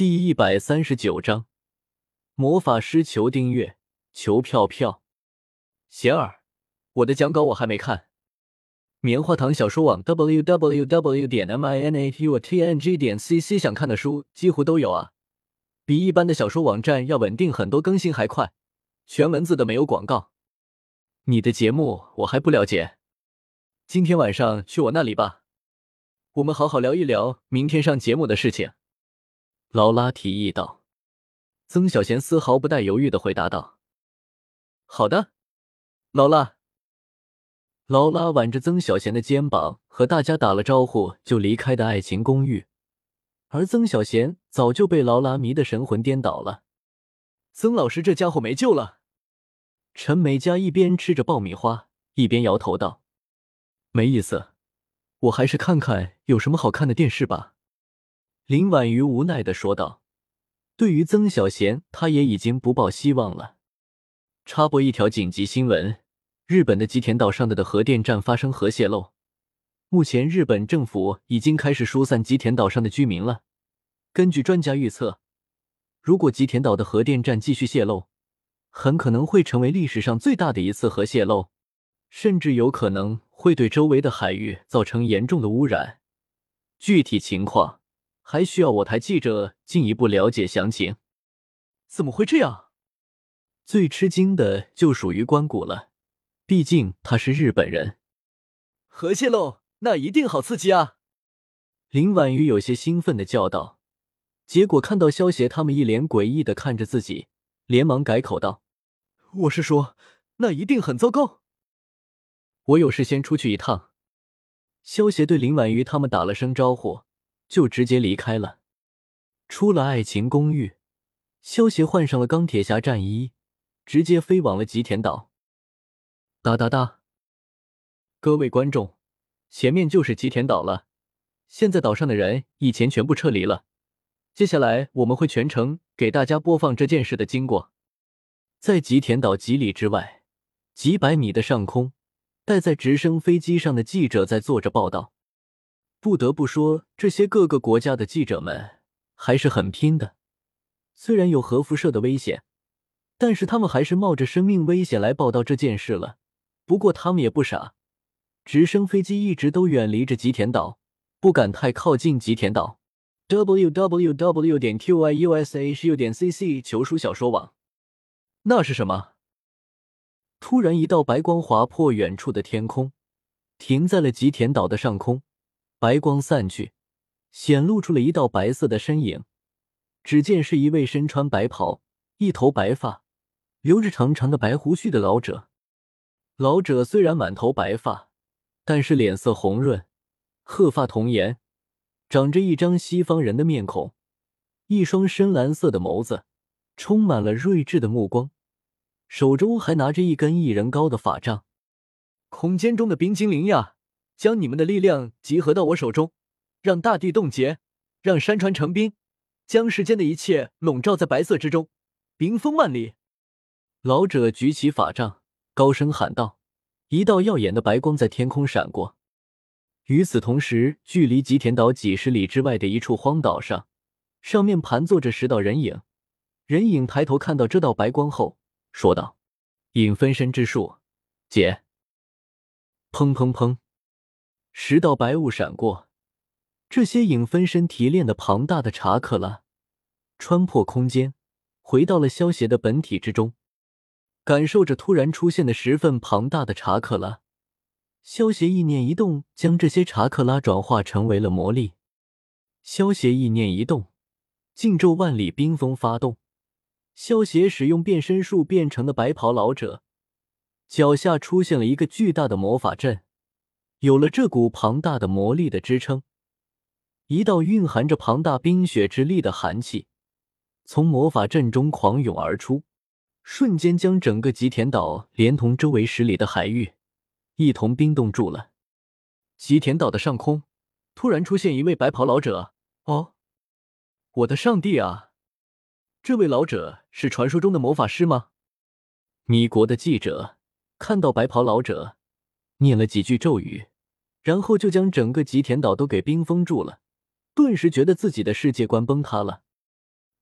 第一百三十九章，魔法师求订阅，求票票。贤儿，我的讲稿我还没看。棉花糖小说网 w w w 点 m i n a t u t n g 点 c c 想看的书几乎都有啊，比一般的小说网站要稳定很多，更新还快，全文字的没有广告。你的节目我还不了解，今天晚上去我那里吧，我们好好聊一聊明天上节目的事情。劳拉提议道：“曾小贤丝毫不带犹豫的回答道：‘好的，劳拉。’劳拉挽着曾小贤的肩膀，和大家打了招呼，就离开的爱情公寓。而曾小贤早就被劳拉迷得神魂颠倒了。曾老师这家伙没救了。陈美嘉一边吃着爆米花，一边摇头道：‘没意思，我还是看看有什么好看的电视吧。’”林婉瑜无奈的说道：“对于曾小贤，他也已经不抱希望了。”插播一条紧急新闻：日本的吉田岛上的的核电站发生核泄漏，目前日本政府已经开始疏散吉田岛上的居民了。根据专家预测，如果吉田岛的核电站继续泄漏，很可能会成为历史上最大的一次核泄漏，甚至有可能会对周围的海域造成严重的污染。具体情况。还需要我台记者进一步了解详情。怎么会这样？最吃惊的就属于关谷了，毕竟他是日本人。核泄漏，那一定好刺激啊！林婉瑜有些兴奋的叫道。结果看到萧协他们一脸诡异的看着自己，连忙改口道：“我是说，那一定很糟糕。”我有事先出去一趟。萧协对林婉瑜他们打了声招呼。就直接离开了。出了爱情公寓，萧协换上了钢铁侠战衣，直接飞往了吉田岛。哒哒哒！各位观众，前面就是吉田岛了。现在岛上的人以前全部撤离了。接下来我们会全程给大家播放这件事的经过。在吉田岛几里之外，几百米的上空，待在直升飞机上的记者在做着报道。不得不说，这些各个国家的记者们还是很拼的。虽然有核辐射的危险，但是他们还是冒着生命危险来报道这件事了。不过他们也不傻，直升飞机一直都远离着吉田岛，不敢太靠近吉田岛。w w w 点 q y u s h u 点 c c 求书小说网。那是什么？突然，一道白光划破远处的天空，停在了吉田岛的上空。白光散去，显露出了一道白色的身影。只见是一位身穿白袍、一头白发、留着长长的白胡须的老者。老者虽然满头白发，但是脸色红润，鹤发童颜，长着一张西方人的面孔，一双深蓝色的眸子充满了睿智的目光，手中还拿着一根一人高的法杖。空间中的冰精灵呀！将你们的力量集合到我手中，让大地冻结，让山川成冰，将世间的一切笼罩在白色之中，冰封万里。老者举起法杖，高声喊道：“一道耀眼的白光在天空闪过。”与此同时，距离吉田岛几十里之外的一处荒岛上，上面盘坐着十道人影。人影抬头看到这道白光后，说道：“影分身之术，解。”砰砰砰。十道白雾闪过，这些影分身提炼的庞大的查克拉穿破空间，回到了萧邪的本体之中。感受着突然出现的十份庞大的查克拉，萧邪意念一动，将这些查克拉转化成为了魔力。萧邪意念一动，禁咒万里冰封发动。萧邪使用变身术变成的白袍老者，脚下出现了一个巨大的魔法阵。有了这股庞大的魔力的支撑，一道蕴含着庞大冰雪之力的寒气从魔法阵中狂涌而出，瞬间将整个吉田岛连同周围十里的海域一同冰冻住了。吉田岛的上空突然出现一位白袍老者。哦，我的上帝啊！这位老者是传说中的魔法师吗？米国的记者看到白袍老者，念了几句咒语。然后就将整个吉田岛都给冰封住了，顿时觉得自己的世界观崩塌了。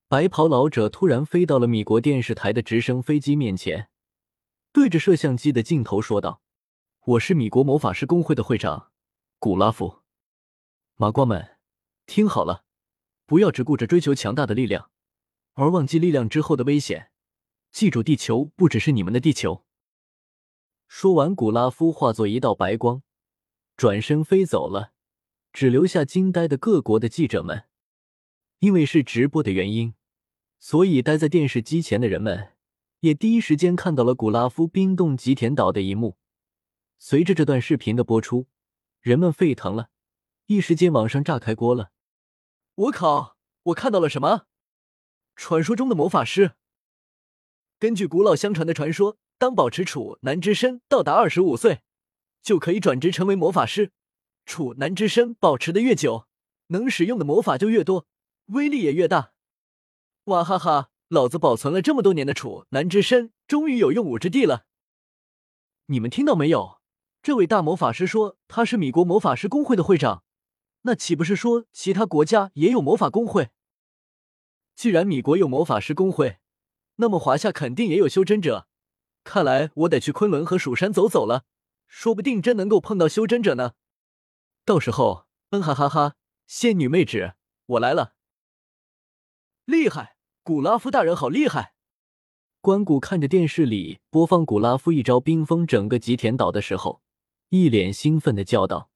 白袍老者突然飞到了米国电视台的直升飞机面前，对着摄像机的镜头说道：“我是米国魔法师工会的会长古拉夫。麻瓜们，听好了，不要只顾着追求强大的力量，而忘记力量之后的危险。记住，地球不只是你们的地球。”说完，古拉夫化作一道白光，转身飞走了，只留下惊呆的各国的记者们。因为是直播的原因。所以，待在电视机前的人们也第一时间看到了古拉夫冰冻吉田岛的一幕。随着这段视频的播出，人们沸腾了，一时间网上炸开锅了。我靠！我看到了什么？传说中的魔法师。根据古老相传的传说，当保持处男之身到达二十五岁，就可以转职成为魔法师。处男之身保持的越久，能使用的魔法就越多，威力也越大。哇哈哈！老子保存了这么多年的处男之身，终于有用武之地了。你们听到没有？这位大魔法师说他是米国魔法师工会的会长，那岂不是说其他国家也有魔法工会？既然米国有魔法师工会，那么华夏肯定也有修真者。看来我得去昆仑和蜀山走走了，说不定真能够碰到修真者呢。到时候，嗯哈哈哈！仙女妹纸，我来了，厉害！古拉夫大人好厉害！关谷看着电视里播放古拉夫一招冰封整个吉田岛的时候，一脸兴奋的叫道：“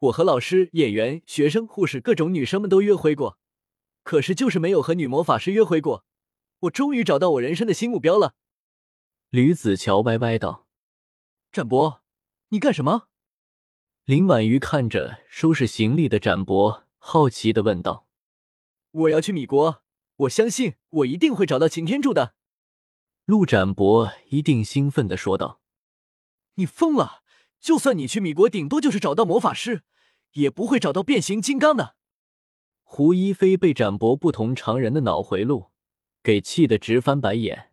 我和老师、演员、学生、护士各种女生们都约会过，可是就是没有和女魔法师约会过。我终于找到我人生的新目标了。”吕子乔歪歪道：“展博，你干什么？”林婉瑜看着收拾行李的展博，好奇的问道：“我要去米国。”我相信我一定会找到擎天柱的。陆展博一定兴奋的说道：“你疯了！就算你去米国，顶多就是找到魔法师，也不会找到变形金刚的。”胡一菲被展博不同常人的脑回路给气得直翻白眼。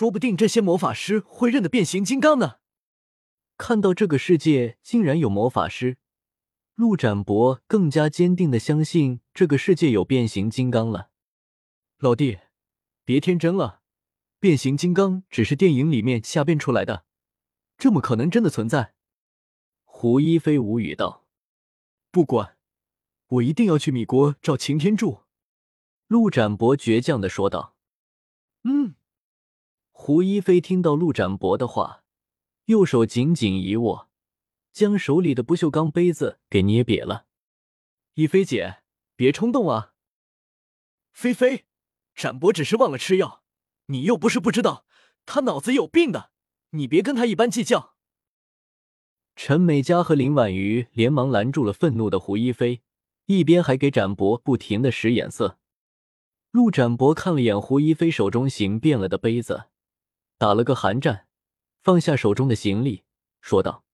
说不定这些魔法师会认得变形金刚呢。看到这个世界竟然有魔法师，陆展博更加坚定的相信这个世界有变形金刚了。老弟，别天真了，变形金刚只是电影里面瞎编出来的，这么可能真的存在？胡一菲无语道：“不管，我一定要去米国找擎天柱。”陆展博倔强的说道。“嗯。”胡一菲听到陆展博的话，右手紧紧一握，将手里的不锈钢杯子给捏瘪了。“一菲姐，别冲动啊，菲菲。”展博只是忘了吃药，你又不是不知道，他脑子有病的，你别跟他一般计较。陈美嘉和林婉瑜连忙拦住了愤怒的胡一菲，一边还给展博不停的使眼色。陆展博看了眼胡一菲手中形变了的杯子，打了个寒战，放下手中的行李，说道：“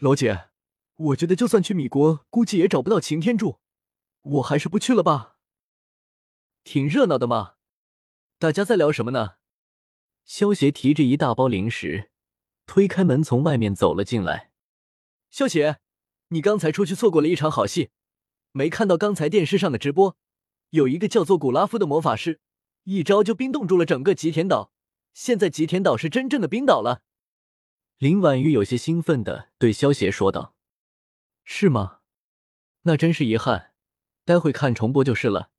老姐，我觉得就算去米国，估计也找不到擎天柱，我还是不去了吧。挺热闹的嘛。”大家在聊什么呢？萧协提着一大包零食，推开门从外面走了进来。萧协，你刚才出去错过了一场好戏，没看到刚才电视上的直播？有一个叫做古拉夫的魔法师，一招就冰冻住了整个吉田岛。现在吉田岛是真正的冰岛了。林婉玉有些兴奋的对萧协说道：“是吗？那真是遗憾，待会看重播就是了。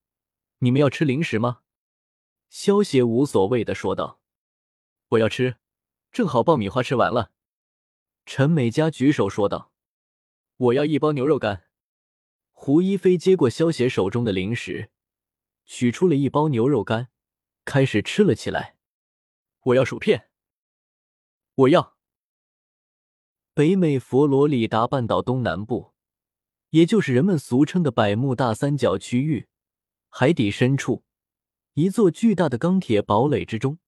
你们要吃零食吗？”萧协无所谓的说道：“我要吃，正好爆米花吃完了。”陈美嘉举手说道：“我要一包牛肉干。”胡一菲接过萧协手中的零食，取出了一包牛肉干，开始吃了起来。“我要薯片。”“我要。”北美佛罗里达半岛东南部，也就是人们俗称的百慕大三角区域，海底深处。一座巨大的钢铁堡垒之中，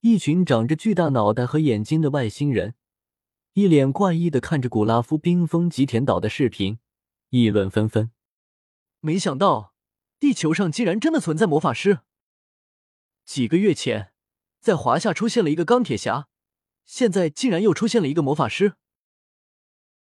一群长着巨大脑袋和眼睛的外星人，一脸怪异的看着古拉夫冰封吉田岛的视频，议论纷纷。没想到地球上竟然真的存在魔法师。几个月前，在华夏出现了一个钢铁侠，现在竟然又出现了一个魔法师。